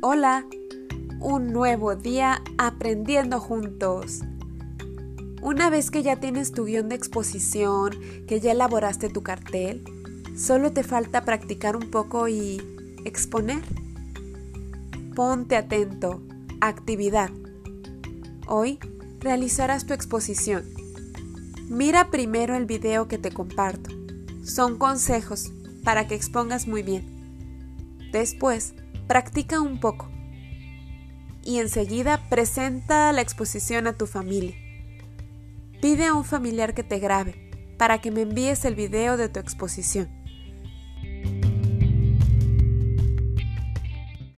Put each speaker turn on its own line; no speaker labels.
Hola, un nuevo día aprendiendo juntos. Una vez que ya tienes tu guion de exposición, que ya elaboraste tu cartel, solo te falta practicar un poco y exponer. Ponte atento. Actividad. Hoy realizarás tu exposición. Mira primero el video que te comparto. Son consejos para que expongas muy bien. Después, practica un poco. Y enseguida presenta la exposición a tu familia. Pide a un familiar que te grabe para que me envíes el video de tu exposición.